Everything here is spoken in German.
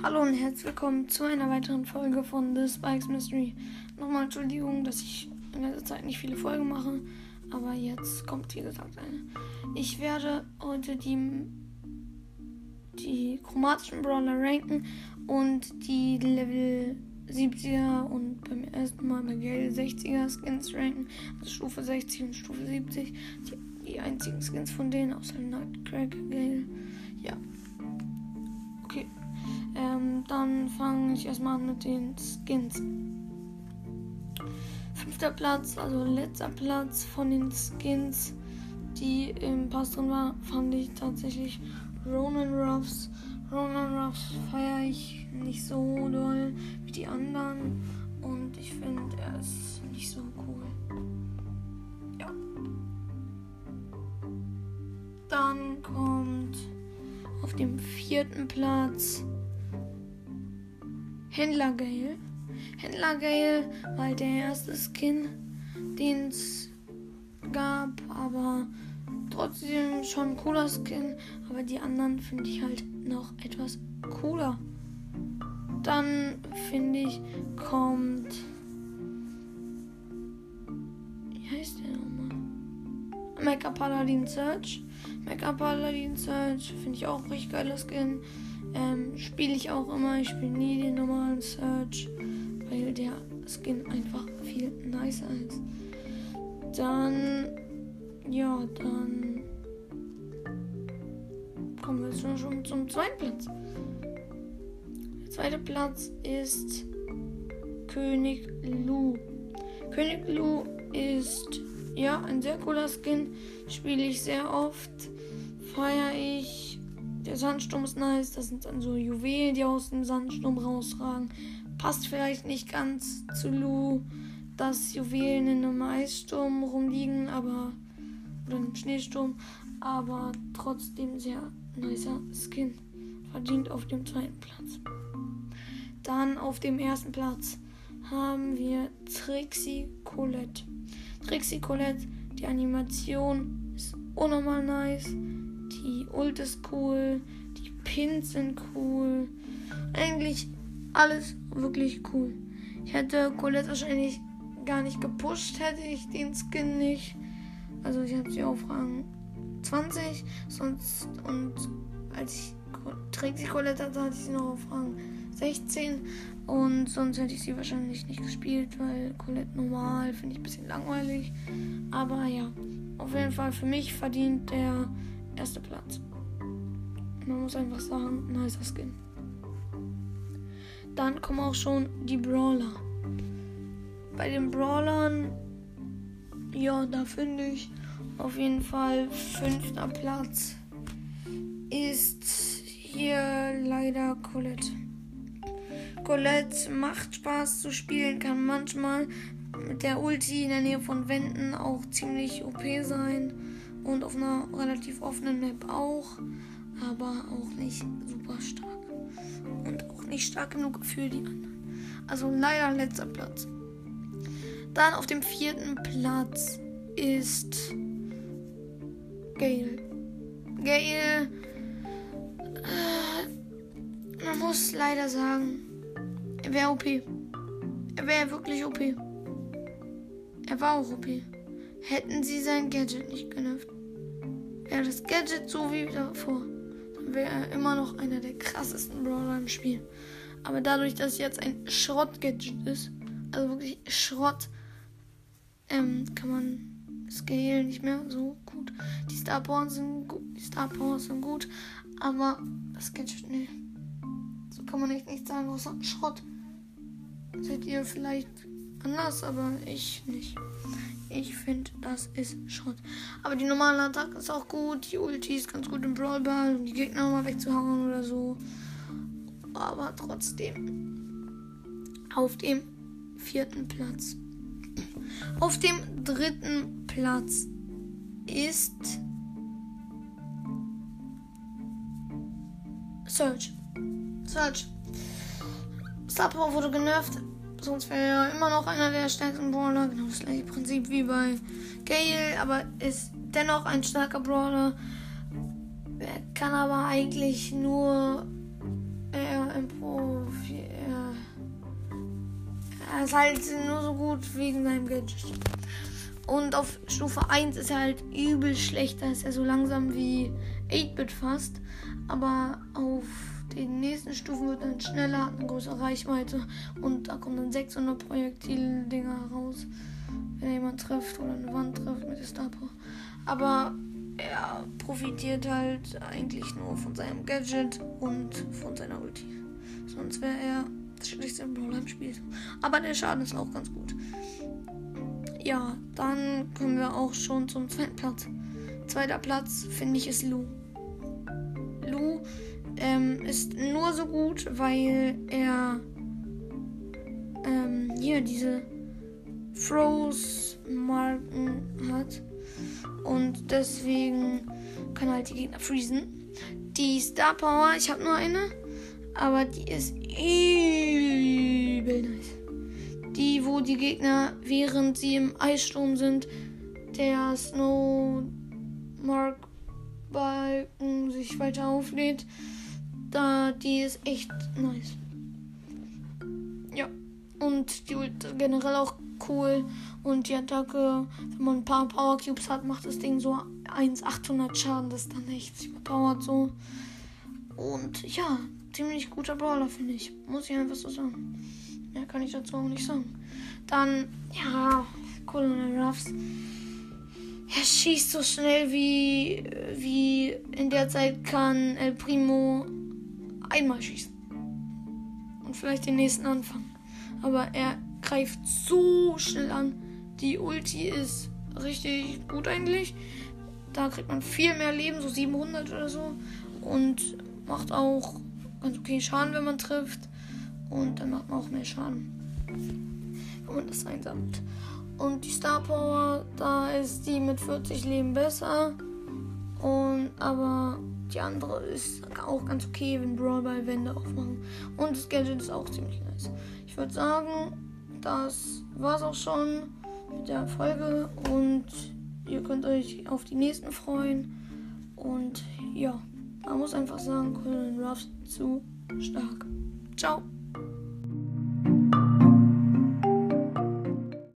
Hallo und herzlich willkommen zu einer weiteren Folge von The Spikes Mystery. Nochmal Entschuldigung, dass ich in letzter Zeit nicht viele Folgen mache, aber jetzt kommt wie gesagt eine. Ich werde heute die, die chromatischen Brawler ranken und die Level 70er und beim ersten Mal Gale 60er Skins ranken. Also Stufe 60 und Stufe 70. Die, die einzigen Skins von denen, außer Nightcracker Gale. Ja. Okay. Ähm, dann fange ich erstmal an mit den Skins. Fünfter Platz, also letzter Platz von den Skins, die im Pass drin war, fand ich tatsächlich Ronan Ruffs. Ronan Ruffs feiere ich nicht so doll wie die anderen und ich finde, er ist nicht so cool. Ja. Dann kommt auf dem vierten Platz Händler Gale. Händler Gale war der erste Skin, den es gab, aber trotzdem schon ein cooler Skin. Aber die anderen finde ich halt noch etwas cooler. Dann finde ich, kommt. Wie heißt der nochmal? Mecha Paladin Search. Mecha Paladin Search finde ich auch richtig geiler Skin. Ähm, spiele ich auch immer. Ich spiele nie den normalen Search, weil der Skin einfach viel nicer ist. Dann, ja, dann kommen wir schon, schon zum zweiten Platz. Der zweite Platz ist König Lu. König Lu ist ja ein sehr cooler Skin. Spiele ich sehr oft. Feiere ich der Sandsturm ist nice. Das sind dann so Juwelen, die aus dem Sandsturm rausragen. Passt vielleicht nicht ganz zu Lu, dass Juwelen in einem Eissturm rumliegen, aber. Oder einem Schneesturm. Aber trotzdem sehr nicer Skin. Verdient auf dem zweiten Platz. Dann auf dem ersten Platz haben wir Trixie Colette. Trixie Colette, die Animation ist unnormal nice. Die Ult ist cool. Die Pins sind cool. Eigentlich alles wirklich cool. Ich hätte Colette wahrscheinlich gar nicht gepusht, hätte ich den Skin nicht. Also ich habe sie auf Rang 20. Sonst und als ich Trixie Colette hatte, hatte ich sie noch auf Rang 16. Und sonst hätte ich sie wahrscheinlich nicht gespielt, weil Colette normal finde ich ein bisschen langweilig. Aber ja, auf jeden Fall für mich verdient der erster Platz. Man muss einfach sagen, nicer Skin. Dann kommen auch schon die Brawler. Bei den Brawlern, ja, da finde ich auf jeden Fall fünfter Platz ist hier leider Colette. Colette macht Spaß zu spielen, kann manchmal mit der Ulti in der Nähe von Wänden auch ziemlich OP sein und auf einer relativ offenen Map auch, aber auch nicht super stark und auch nicht stark genug für die anderen. Also leider letzter Platz. Dann auf dem vierten Platz ist Gale. Gale, äh, man muss leider sagen, er wäre OP. Er wäre wirklich OP. Er war auch OP. Hätten sie sein Gadget nicht genervt wäre das Gadget so wie davor, dann wäre er immer noch einer der krassesten Brawler im Spiel. Aber dadurch, dass jetzt ein Schrott-Gadget ist, also wirklich Schrott, ähm, kann man Scale nicht mehr so gut. Die Star Powers sind gut, die Star sind gut, aber das Gadget, nee. So kann man echt nicht sagen, außer Schrott. Seht ihr vielleicht anders, aber ich nicht. Ich finde, das ist Schrott. Aber die normale Attacke ist auch gut. Die Ulti ist ganz gut im Brawl Ball, um die Gegner mal wegzuhauen oder so. Aber trotzdem. Auf dem vierten Platz. Auf dem dritten Platz ist Search. Search. Star Power wurde genervt. Sonst wäre er immer noch einer der stärksten Brawler. Genau das gleiche Prinzip wie bei Gale, aber ist dennoch ein starker Brawler. Er kann aber eigentlich nur. Er im Profi. Er, er ist halt nur so gut wegen seinem Gadget. Und auf Stufe 1 ist er halt übel schlecht. Da ist er so langsam wie 8-Bit fast. Aber auf den nächsten Stufen wird dann schneller, hat eine größere Reichweite. Und da kommen dann 600 Projektil-Dinger raus. Wenn jemand trifft oder eine Wand trifft mit der Star Power. Aber er profitiert halt eigentlich nur von seinem Gadget und von seiner Ulti. Sonst wäre er das schlechteste Brawler im Spiel. Aber der Schaden ist auch ganz gut. Ja, dann kommen wir auch schon zum zweiten Platz. Zweiter Platz finde ich ist Lu. Lu ähm, ist nur so gut, weil er ähm, hier diese Froze-Marken hat. Und deswegen kann halt die Gegner freezen. Die Star Power, ich habe nur eine, aber die ist übel nice. Die, wo die Gegner, während sie im Eissturm sind, der Snow Mark Balken sich weiter auflädt. Da, die ist echt nice. Ja. Und die generell auch cool. Und die Attacke, wenn man ein paar Power Cubes hat, macht das Ding so 1,800 Schaden. Das ist dann echt überpowered so. Und ja, ziemlich guter Brawler, finde ich. Muss ich einfach so sagen. Mehr kann ich dazu auch nicht sagen. Dann, ja, Colonel Ruffs. Schießt so schnell wie, wie in der Zeit kann El Primo einmal schießen. Und vielleicht den nächsten anfangen. Aber er greift so schnell an. Die Ulti ist richtig gut eigentlich. Da kriegt man viel mehr Leben, so 700 oder so. Und macht auch ganz okay Schaden, wenn man trifft. Und dann macht man auch mehr Schaden, wenn man das einsammelt. Und die Star Power, da ist die mit 40 Leben besser. Und aber die andere ist auch ganz okay, wenn Brawl Ball Wände aufmachen. Und das Gadget ist auch ziemlich nice. Ich würde sagen, das war's auch schon mit der Folge und ihr könnt euch auf die nächsten freuen. Und ja, man muss einfach sagen, Colin Ruffs zu stark. Ciao.